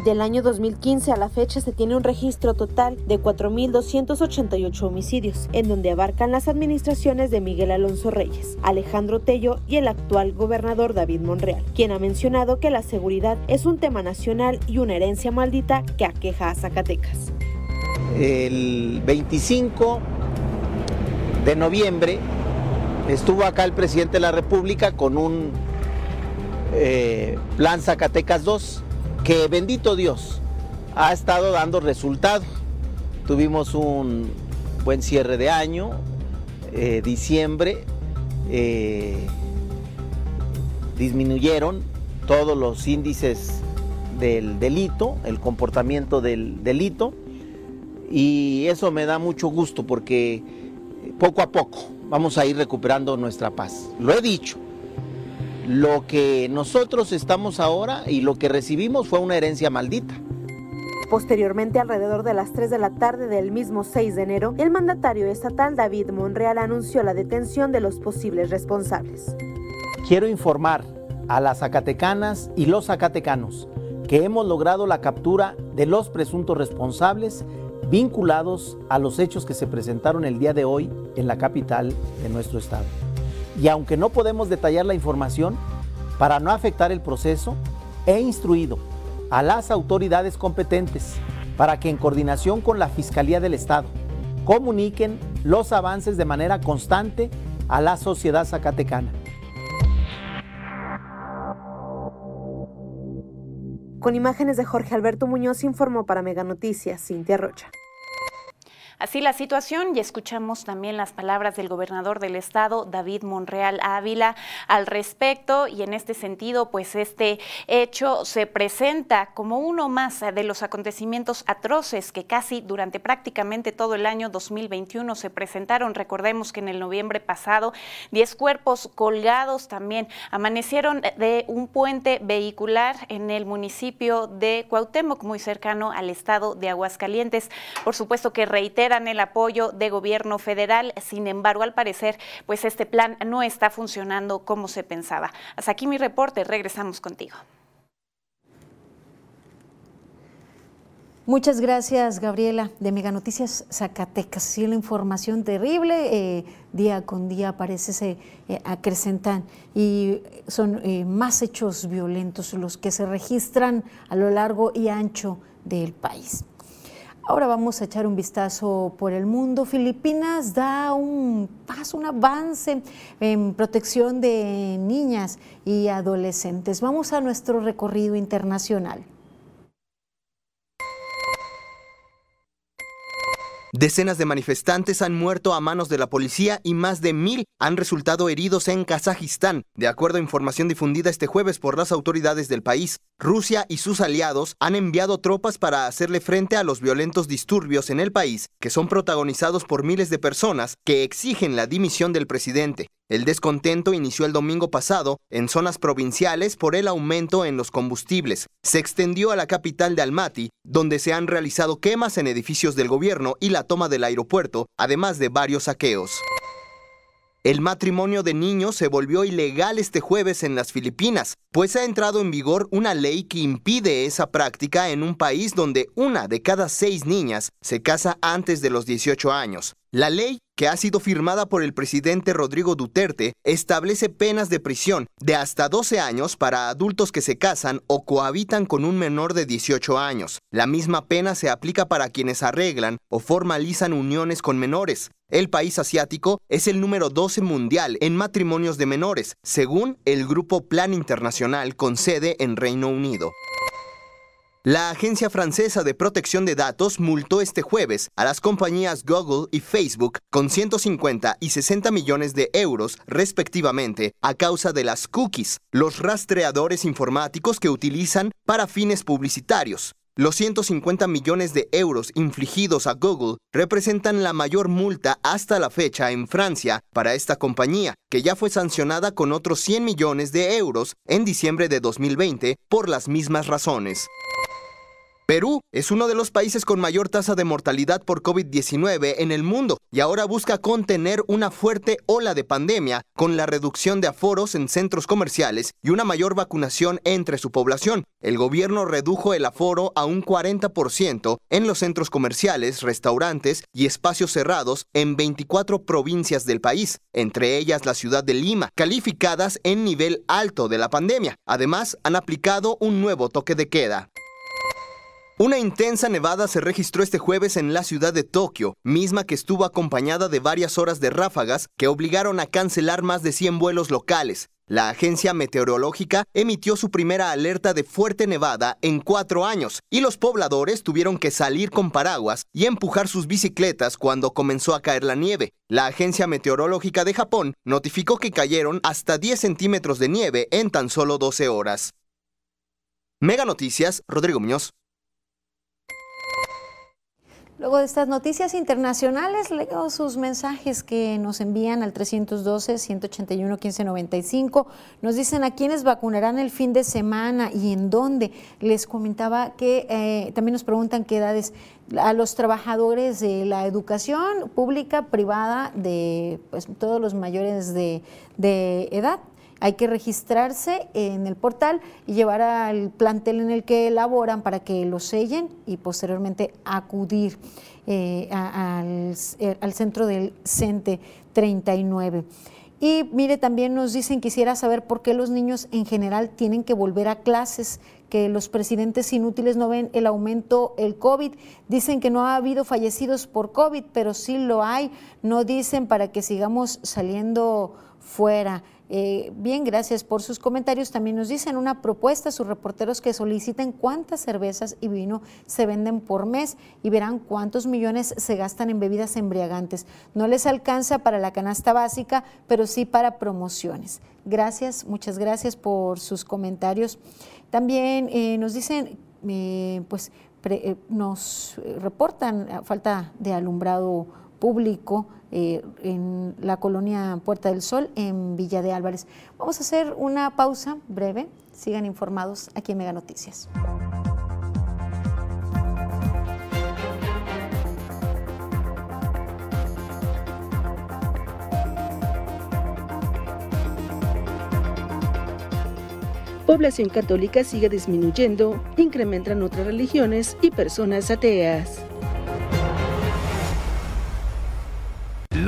Del año 2015 a la fecha se tiene un registro total de 4.288 homicidios, en donde abarcan las administraciones de Miguel Alonso Reyes, Alejandro Tello y el actual gobernador David Monreal, quien ha mencionado que la seguridad es un tema nacional y una herencia maldita que aqueja a Zacatecas. El 25 de noviembre estuvo acá el presidente de la República con un eh, plan Zacatecas 2 que bendito Dios ha estado dando resultado. Tuvimos un buen cierre de año, eh, diciembre, eh, disminuyeron todos los índices del delito, el comportamiento del delito, y eso me da mucho gusto porque poco a poco vamos a ir recuperando nuestra paz. Lo he dicho, lo que nosotros estamos ahora y lo que recibimos fue una herencia maldita. Posteriormente, alrededor de las 3 de la tarde del mismo 6 de enero, el mandatario estatal David Monreal anunció la detención de los posibles responsables. Quiero informar a las zacatecanas y los zacatecanos que hemos logrado la captura de los presuntos responsables vinculados a los hechos que se presentaron el día de hoy en la capital de nuestro estado. Y aunque no podemos detallar la información, para no afectar el proceso, he instruido a las autoridades competentes para que en coordinación con la Fiscalía del Estado comuniquen los avances de manera constante a la sociedad zacatecana. Con imágenes de Jorge Alberto Muñoz informó para Mega Noticias Cintia Rocha. Así la situación y escuchamos también las palabras del gobernador del estado, David Monreal Ávila, al respecto y en este sentido, pues este hecho se presenta como uno más de los acontecimientos atroces que casi durante prácticamente todo el año 2021 se presentaron. Recordemos que en el noviembre pasado 10 cuerpos colgados también amanecieron de un puente vehicular en el municipio de Cuauhtémoc, muy cercano al estado de Aguascalientes. Por supuesto que reitera el apoyo de gobierno federal. Sin embargo, al parecer, pues este plan no está funcionando como se pensaba. Hasta aquí mi reporte. Regresamos contigo. Muchas gracias, Gabriela, de Mega Noticias Zacatecas. Sí, la información terrible, eh, día con día parece se eh, acrecentan y son eh, más hechos violentos los que se registran a lo largo y ancho del país. Ahora vamos a echar un vistazo por el mundo. Filipinas da un paso, un avance en protección de niñas y adolescentes. Vamos a nuestro recorrido internacional. Decenas de manifestantes han muerto a manos de la policía y más de mil han resultado heridos en Kazajistán, de acuerdo a información difundida este jueves por las autoridades del país. Rusia y sus aliados han enviado tropas para hacerle frente a los violentos disturbios en el país, que son protagonizados por miles de personas que exigen la dimisión del presidente. El descontento inició el domingo pasado en zonas provinciales por el aumento en los combustibles. Se extendió a la capital de Almaty, donde se han realizado quemas en edificios del gobierno y la toma del aeropuerto, además de varios saqueos. El matrimonio de niños se volvió ilegal este jueves en las Filipinas, pues ha entrado en vigor una ley que impide esa práctica en un país donde una de cada seis niñas se casa antes de los 18 años. La ley, que ha sido firmada por el presidente Rodrigo Duterte, establece penas de prisión de hasta 12 años para adultos que se casan o cohabitan con un menor de 18 años. La misma pena se aplica para quienes arreglan o formalizan uniones con menores. El país asiático es el número 12 mundial en matrimonios de menores, según el Grupo Plan Internacional con sede en Reino Unido. La Agencia Francesa de Protección de Datos multó este jueves a las compañías Google y Facebook con 150 y 60 millones de euros respectivamente a causa de las cookies, los rastreadores informáticos que utilizan para fines publicitarios. Los 150 millones de euros infligidos a Google representan la mayor multa hasta la fecha en Francia para esta compañía, que ya fue sancionada con otros 100 millones de euros en diciembre de 2020 por las mismas razones. Perú es uno de los países con mayor tasa de mortalidad por COVID-19 en el mundo y ahora busca contener una fuerte ola de pandemia con la reducción de aforos en centros comerciales y una mayor vacunación entre su población. El gobierno redujo el aforo a un 40% en los centros comerciales, restaurantes y espacios cerrados en 24 provincias del país, entre ellas la ciudad de Lima, calificadas en nivel alto de la pandemia. Además, han aplicado un nuevo toque de queda. Una intensa nevada se registró este jueves en la ciudad de Tokio, misma que estuvo acompañada de varias horas de ráfagas que obligaron a cancelar más de 100 vuelos locales. La agencia meteorológica emitió su primera alerta de fuerte nevada en cuatro años y los pobladores tuvieron que salir con paraguas y empujar sus bicicletas cuando comenzó a caer la nieve. La agencia meteorológica de Japón notificó que cayeron hasta 10 centímetros de nieve en tan solo 12 horas. Mega Noticias, Rodrigo Muñoz. Luego de estas noticias internacionales, leo sus mensajes que nos envían al 312-181-1595. Nos dicen a quiénes vacunarán el fin de semana y en dónde. Les comentaba que eh, también nos preguntan qué edades a los trabajadores de la educación pública, privada, de pues, todos los mayores de, de edad. Hay que registrarse en el portal y llevar al plantel en el que elaboran para que lo sellen y posteriormente acudir eh, eh, al, centro del CENTE 39. Y mire, también nos dicen, quisiera saber por qué los niños en general tienen que volver a clases, que los presidentes inútiles no ven el aumento, el COVID. Dicen que no ha habido fallecidos por COVID, pero sí lo hay. No dicen para que sigamos saliendo fuera. Eh, bien, gracias por sus comentarios. También nos dicen una propuesta sus reporteros que soliciten cuántas cervezas y vino se venden por mes y verán cuántos millones se gastan en bebidas embriagantes. No les alcanza para la canasta básica, pero sí para promociones. Gracias, muchas gracias por sus comentarios. También eh, nos dicen, eh, pues nos reportan falta de alumbrado público eh, en la colonia Puerta del Sol, en Villa de Álvarez. Vamos a hacer una pausa breve. Sigan informados aquí en Mega Noticias. población católica sigue disminuyendo, incrementan otras religiones y personas ateas.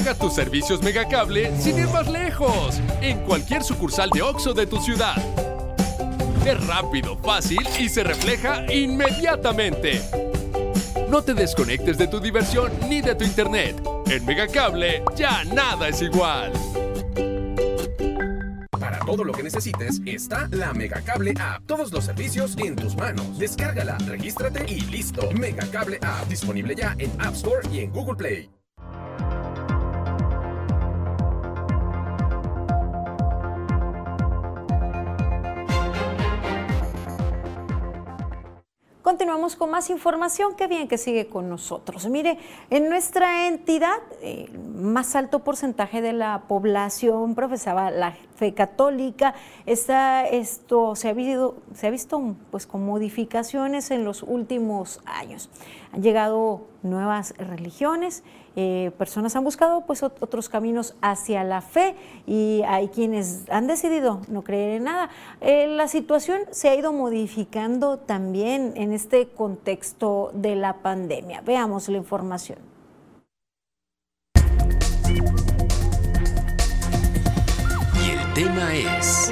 Paga tus servicios Megacable sin ir más lejos, en cualquier sucursal de OXO de tu ciudad. Es rápido, fácil y se refleja inmediatamente. No te desconectes de tu diversión ni de tu internet. En Megacable ya nada es igual. Para todo lo que necesites está la Megacable App. Todos los servicios en tus manos. Descárgala, regístrate y listo. Megacable App disponible ya en App Store y en Google Play. Continuamos con más información. Qué bien que sigue con nosotros. Mire, en nuestra entidad, el más alto porcentaje de la población profesaba la fe católica. Está, esto se ha visto, se ha visto pues, con modificaciones en los últimos años. Han llegado nuevas religiones, eh, personas han buscado pues, otros caminos hacia la fe y hay quienes han decidido no creer en nada. Eh, la situación se ha ido modificando también en este contexto de la pandemia. Veamos la información. Tema es...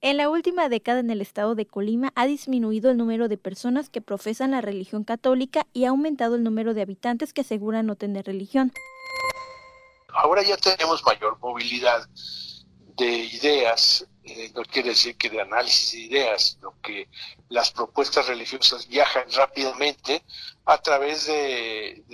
En la última década en el estado de Colima ha disminuido el número de personas que profesan la religión católica y ha aumentado el número de habitantes que aseguran no tener religión. Ahora ya tenemos mayor movilidad de ideas, eh, no quiere decir que de análisis de ideas, sino que las propuestas religiosas viajan rápidamente a través de,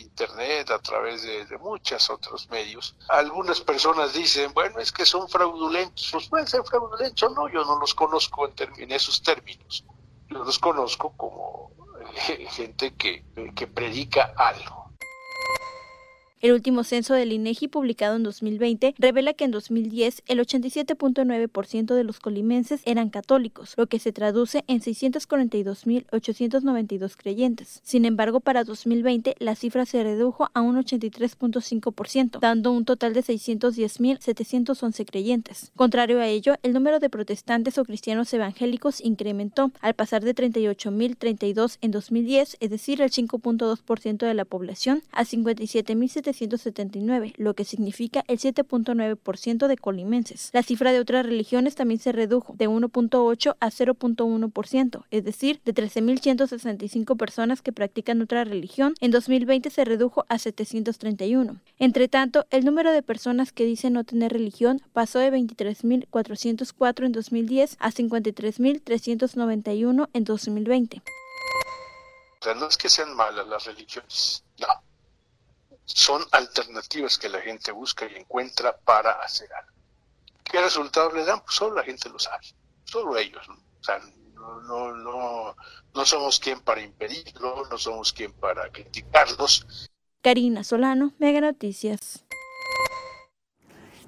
Internet, a través de, muchos otros medios. Algunas personas dicen, bueno, es que son fraudulentos, pues pueden ser fraudulentos o no, yo no los conozco en, esos términos, yo los conozco como eh, gente que, que predica algo. El último censo del INEGI publicado en 2020 revela que en 2010 el 87.9% de los colimenses eran católicos, lo que se traduce en 642.892 creyentes. Sin embargo, para 2020 la cifra se redujo a un 83.5%, dando un total de 610.711 creyentes. Contrario a ello, el número de protestantes o cristianos evangélicos incrementó al pasar de 38.032 en 2010, es decir, el 5.2% de la población, a 57.700 779, lo que significa el 7.9% de colimenses. La cifra de otras religiones también se redujo de 1.8 a 0.1%, es decir, de 13.165 personas que practican otra religión, en 2020 se redujo a 731. Entre tanto, el número de personas que dicen no tener religión pasó de 23.404 en 2010 a 53.391 en 2020. O sea, no es que sean malas las religiones, son alternativas que la gente busca y encuentra para hacer algo. ¿Qué resultados le dan? Pues solo la gente lo sabe, solo ellos. ¿no? O sea, no, no, no, no somos quien para impedirlo, no somos quien para criticarlos. Karina Solano, Mega Noticias.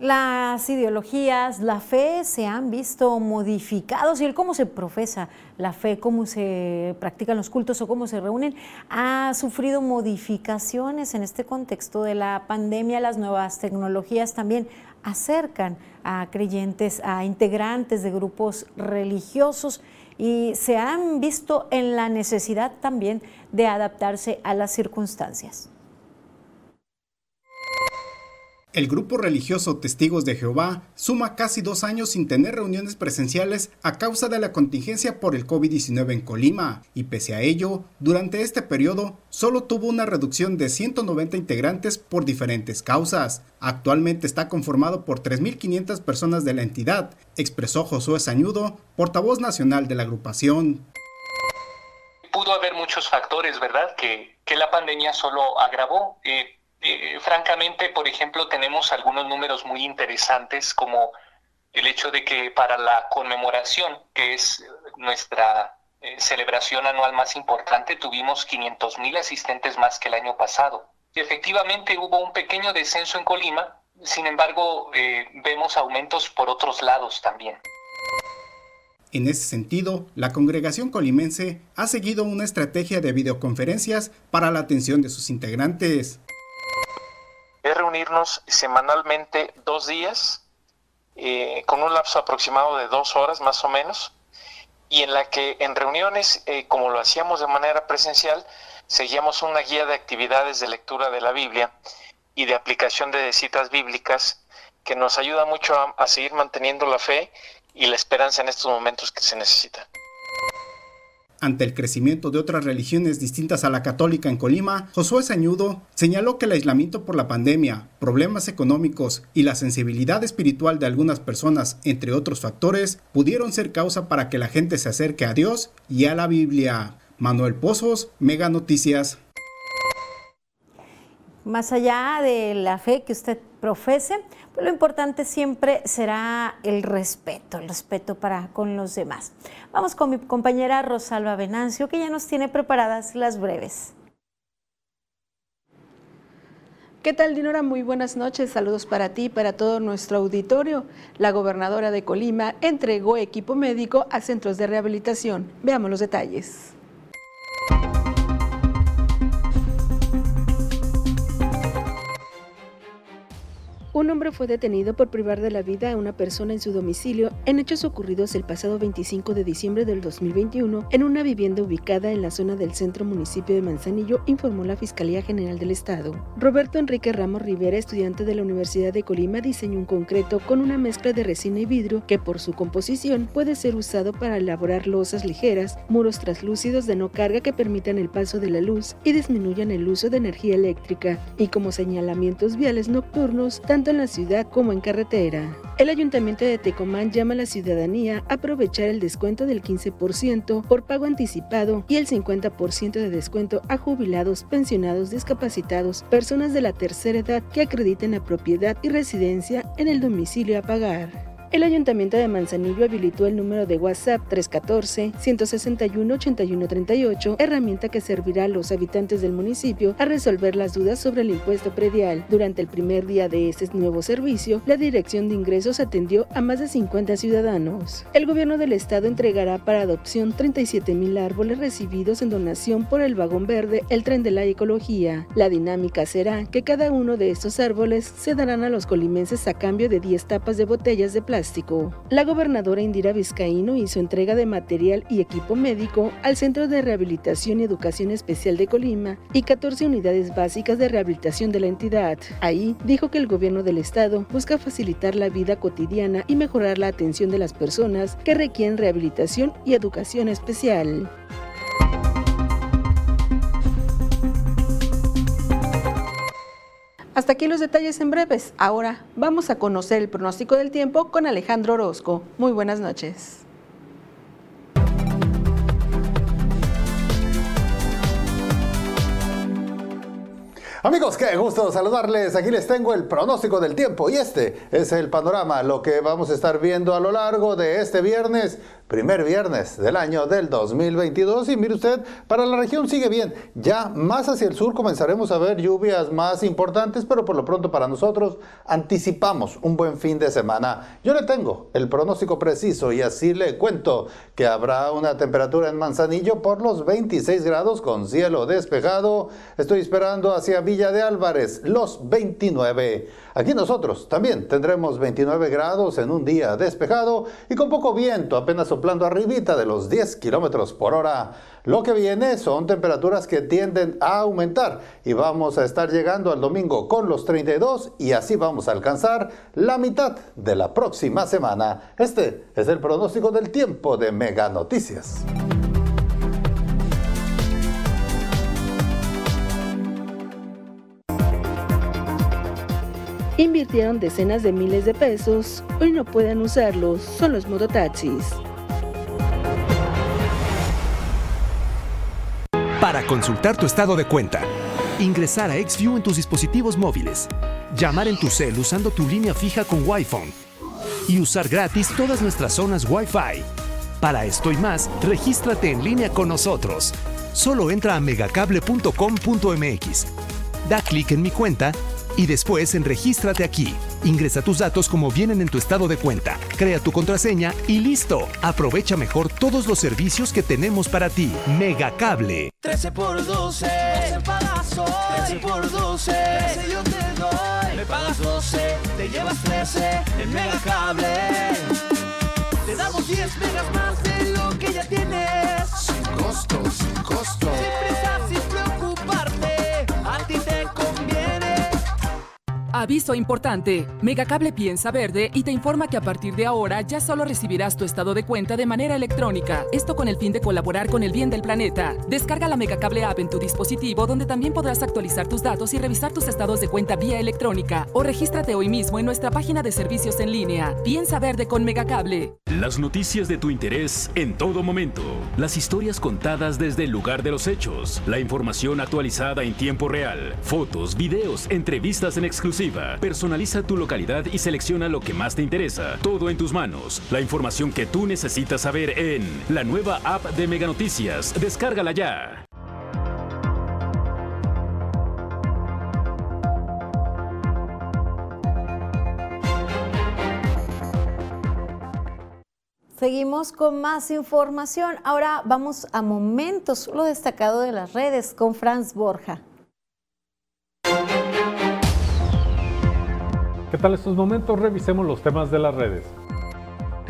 Las ideologías, la fe se han visto modificados y el cómo se profesa la fe, cómo se practican los cultos o cómo se reúnen, ha sufrido modificaciones en este contexto de la pandemia. Las nuevas tecnologías también acercan a creyentes, a integrantes de grupos religiosos y se han visto en la necesidad también de adaptarse a las circunstancias. El grupo religioso Testigos de Jehová suma casi dos años sin tener reuniones presenciales a causa de la contingencia por el COVID-19 en Colima, y pese a ello, durante este periodo solo tuvo una reducción de 190 integrantes por diferentes causas. Actualmente está conformado por 3.500 personas de la entidad, expresó Josué Sañudo, portavoz nacional de la agrupación. Pudo haber muchos factores, ¿verdad?, que, la pandemia solo agravó. Eh, eh, francamente, por ejemplo, tenemos algunos números muy interesantes como el hecho de que para la conmemoración, que es nuestra eh, celebración anual más importante, tuvimos 500 mil asistentes más que el año pasado. Y efectivamente hubo un pequeño descenso en Colima, sin embargo, eh, vemos aumentos por otros lados también. En ese sentido, la congregación colimense ha seguido una estrategia de videoconferencias para la atención de sus integrantes es reunirnos semanalmente dos días, eh, con un lapso aproximado de dos horas más o menos, y en la que en reuniones, eh, como lo hacíamos de manera presencial, seguíamos una guía de actividades de lectura de la Biblia y de aplicación de citas bíblicas que nos ayuda mucho a, a seguir manteniendo la fe y la esperanza en estos momentos que se necesitan. Ante el crecimiento de otras religiones distintas a la católica en Colima, Josué Sañudo señaló que el aislamiento por la pandemia, problemas económicos y la sensibilidad espiritual de algunas personas, entre otros factores, pudieron ser causa para que la gente se acerque a Dios y a la Biblia. Manuel Pozos, Mega Noticias. Más allá de la fe que usted profese, pues lo importante siempre será el respeto, el respeto para con los demás. Vamos con mi compañera Rosalba Venancio, que ya nos tiene preparadas las breves. ¿Qué tal, Dinora? Muy buenas noches. Saludos para ti y para todo nuestro auditorio. La gobernadora de Colima entregó equipo médico a centros de rehabilitación. Veamos los detalles. Un hombre fue detenido por privar de la vida a una persona en su domicilio en hechos ocurridos el pasado 25 de diciembre del 2021 en una vivienda ubicada en la zona del centro municipio de Manzanillo, informó la Fiscalía General del Estado. Roberto Enrique Ramos Rivera, estudiante de la Universidad de Colima, diseñó un concreto con una mezcla de resina y vidrio que por su composición puede ser usado para elaborar losas ligeras, muros translúcidos de no carga que permitan el paso de la luz y disminuyan el uso de energía eléctrica, y como señalamientos viales nocturnos, tanto en la ciudad como en carretera. El ayuntamiento de Tecomán llama a la ciudadanía a aprovechar el descuento del 15% por pago anticipado y el 50% de descuento a jubilados, pensionados, discapacitados, personas de la tercera edad que acrediten la propiedad y residencia en el domicilio a pagar. El Ayuntamiento de Manzanillo habilitó el número de WhatsApp 314-161-8138, herramienta que servirá a los habitantes del municipio a resolver las dudas sobre el impuesto predial. Durante el primer día de este nuevo servicio, la Dirección de Ingresos atendió a más de 50 ciudadanos. El gobierno del estado entregará para adopción 37 mil árboles recibidos en donación por el vagón verde, el tren de la ecología. La dinámica será que cada uno de estos árboles se darán a los colimenses a cambio de 10 tapas de botellas de plástico la gobernadora Indira Vizcaíno hizo entrega de material y equipo médico al Centro de Rehabilitación y Educación Especial de Colima y 14 unidades básicas de rehabilitación de la entidad. Ahí dijo que el gobierno del estado busca facilitar la vida cotidiana y mejorar la atención de las personas que requieren rehabilitación y educación especial. Hasta aquí los detalles en breves. Ahora vamos a conocer el pronóstico del tiempo con Alejandro Orozco. Muy buenas noches. Amigos, qué gusto saludarles. Aquí les tengo el pronóstico del tiempo y este es el panorama, lo que vamos a estar viendo a lo largo de este viernes primer viernes del año del 2022 y mire usted, para la región sigue bien. Ya más hacia el sur comenzaremos a ver lluvias más importantes, pero por lo pronto para nosotros anticipamos un buen fin de semana. Yo le tengo el pronóstico preciso y así le cuento que habrá una temperatura en Manzanillo por los 26 grados con cielo despejado. Estoy esperando hacia Villa de Álvarez los 29. Aquí nosotros también tendremos 29 grados en un día despejado y con poco viento, apenas soplando arribita de los 10 kilómetros por hora. Lo que viene son temperaturas que tienden a aumentar y vamos a estar llegando al domingo con los 32 y así vamos a alcanzar la mitad de la próxima semana. Este es el pronóstico del tiempo de Mega Noticias. Invirtieron decenas de miles de pesos, hoy no pueden usarlos, son los mototaxis. Para consultar tu estado de cuenta, ingresar a XView en tus dispositivos móviles, llamar en tu cel usando tu línea fija con Wi-Fi y usar gratis todas nuestras zonas Wi-Fi. Para esto y más, regístrate en línea con nosotros. Solo entra a megacable.com.mx. Da clic en mi cuenta y después en Regístrate aquí. Ingresa tus datos como vienen en tu estado de cuenta, crea tu contraseña y listo. Aprovecha mejor todos los servicios que tenemos para ti. Megacable. 13 por 12, 12 pagazo. 13 por 12, 13 yo te doy. Me pagas 12, te llevas 13 en Megacable. Te damos 10 megas más de lo que ya tienes. Sin costo, sin costo. Sin prisa, sin preocuparte, Aviso importante. Megacable piensa verde y te informa que a partir de ahora ya solo recibirás tu estado de cuenta de manera electrónica. Esto con el fin de colaborar con el bien del planeta. Descarga la Megacable app en tu dispositivo donde también podrás actualizar tus datos y revisar tus estados de cuenta vía electrónica o regístrate hoy mismo en nuestra página de servicios en línea. Piensa verde con Megacable. Las noticias de tu interés en todo momento. Las historias contadas desde el lugar de los hechos. La información actualizada en tiempo real. Fotos, videos, entrevistas en exclusiva Personaliza tu localidad y selecciona lo que más te interesa. Todo en tus manos. La información que tú necesitas saber en la nueva app de Mega Noticias. Descárgala ya. Seguimos con más información. Ahora vamos a momentos, lo destacado de las redes con Franz Borja. ¿Qué tal estos momentos? Revisemos los temas de las redes.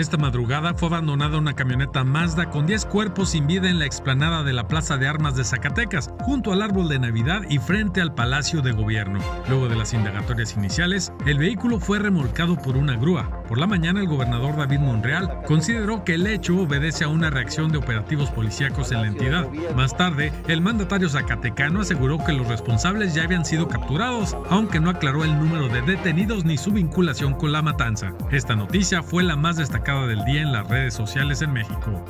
Esta madrugada fue abandonada una camioneta Mazda con 10 cuerpos sin vida en la explanada de la Plaza de Armas de Zacatecas, junto al árbol de Navidad y frente al Palacio de Gobierno. Luego de las indagatorias iniciales, el vehículo fue remolcado por una grúa. Por la mañana, el gobernador David Monreal consideró que el hecho obedece a una reacción de operativos policíacos en la entidad. Más tarde, el mandatario zacatecano aseguró que los responsables ya habían sido capturados, aunque no aclaró el número de detenidos ni su vinculación con la matanza. Esta noticia fue la más destacada del día en las redes sociales en México.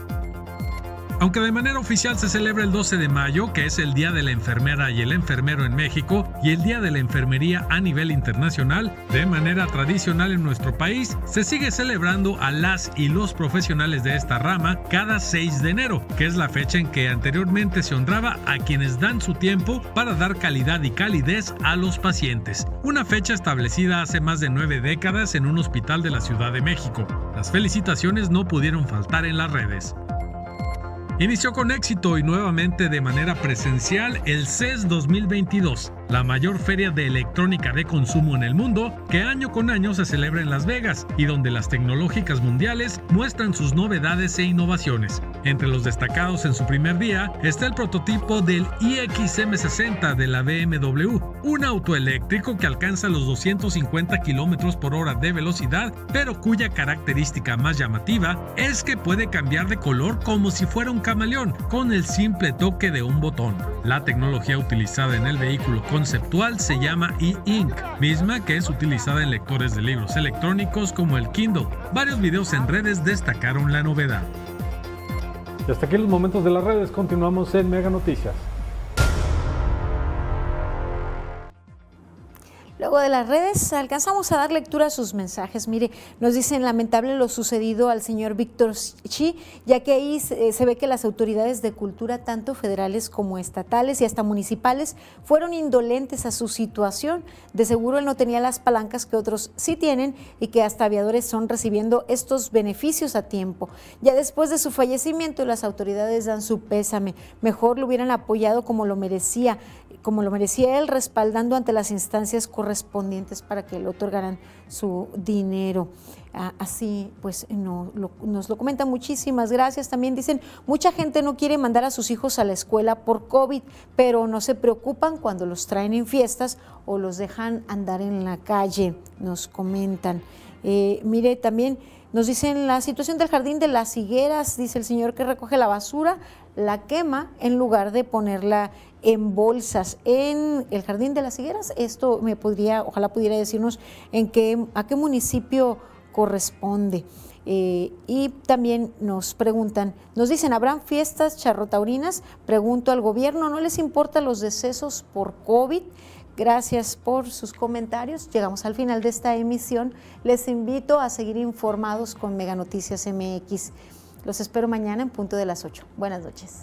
Aunque de manera oficial se celebra el 12 de mayo, que es el Día de la Enfermera y el Enfermero en México, y el Día de la Enfermería a nivel internacional, de manera tradicional en nuestro país, se sigue celebrando a las y los profesionales de esta rama cada 6 de enero, que es la fecha en que anteriormente se honraba a quienes dan su tiempo para dar calidad y calidez a los pacientes. Una fecha establecida hace más de nueve décadas en un hospital de la Ciudad de México. Las felicitaciones no pudieron faltar en las redes. Inició con éxito y nuevamente de manera presencial el CES 2022, la mayor feria de electrónica de consumo en el mundo que año con año se celebra en Las Vegas y donde las tecnológicas mundiales muestran sus novedades e innovaciones. Entre los destacados en su primer día está el prototipo del iXM60 de la BMW, un auto eléctrico que alcanza los 250 km por hora de velocidad, pero cuya característica más llamativa es que puede cambiar de color como si fuera un camaleón con el simple toque de un botón. La tecnología utilizada en el vehículo conceptual se llama e-ink, misma que es utilizada en lectores de libros electrónicos como el Kindle. Varios videos en redes destacaron la novedad. Y hasta aquí los momentos de las redes, continuamos en Mega Noticias. Luego de las redes alcanzamos a dar lectura a sus mensajes. Mire, nos dicen lamentable lo sucedido al señor Víctor Chi, ya que ahí se ve que las autoridades de cultura, tanto federales como estatales y hasta municipales, fueron indolentes a su situación. De seguro él no tenía las palancas que otros sí tienen y que hasta aviadores son recibiendo estos beneficios a tiempo. Ya después de su fallecimiento, las autoridades dan su pésame. Mejor lo hubieran apoyado como lo merecía como lo merecía él, respaldando ante las instancias correspondientes para que le otorgaran su dinero. Ah, así, pues no, nos lo comentan muchísimas gracias. También dicen, mucha gente no quiere mandar a sus hijos a la escuela por COVID, pero no se preocupan cuando los traen en fiestas o los dejan andar en la calle, nos comentan. Eh, mire, también nos dicen la situación del jardín de las higueras, dice el señor que recoge la basura, la quema en lugar de ponerla en bolsas en el Jardín de las Higueras. Esto me podría, ojalá pudiera decirnos en qué, a qué municipio corresponde. Eh, y también nos preguntan, nos dicen, ¿habrán fiestas charrotaurinas? Pregunto al gobierno, ¿no les importa los decesos por COVID? Gracias por sus comentarios. Llegamos al final de esta emisión. Les invito a seguir informados con Mega Noticias MX. Los espero mañana en punto de las 8. Buenas noches.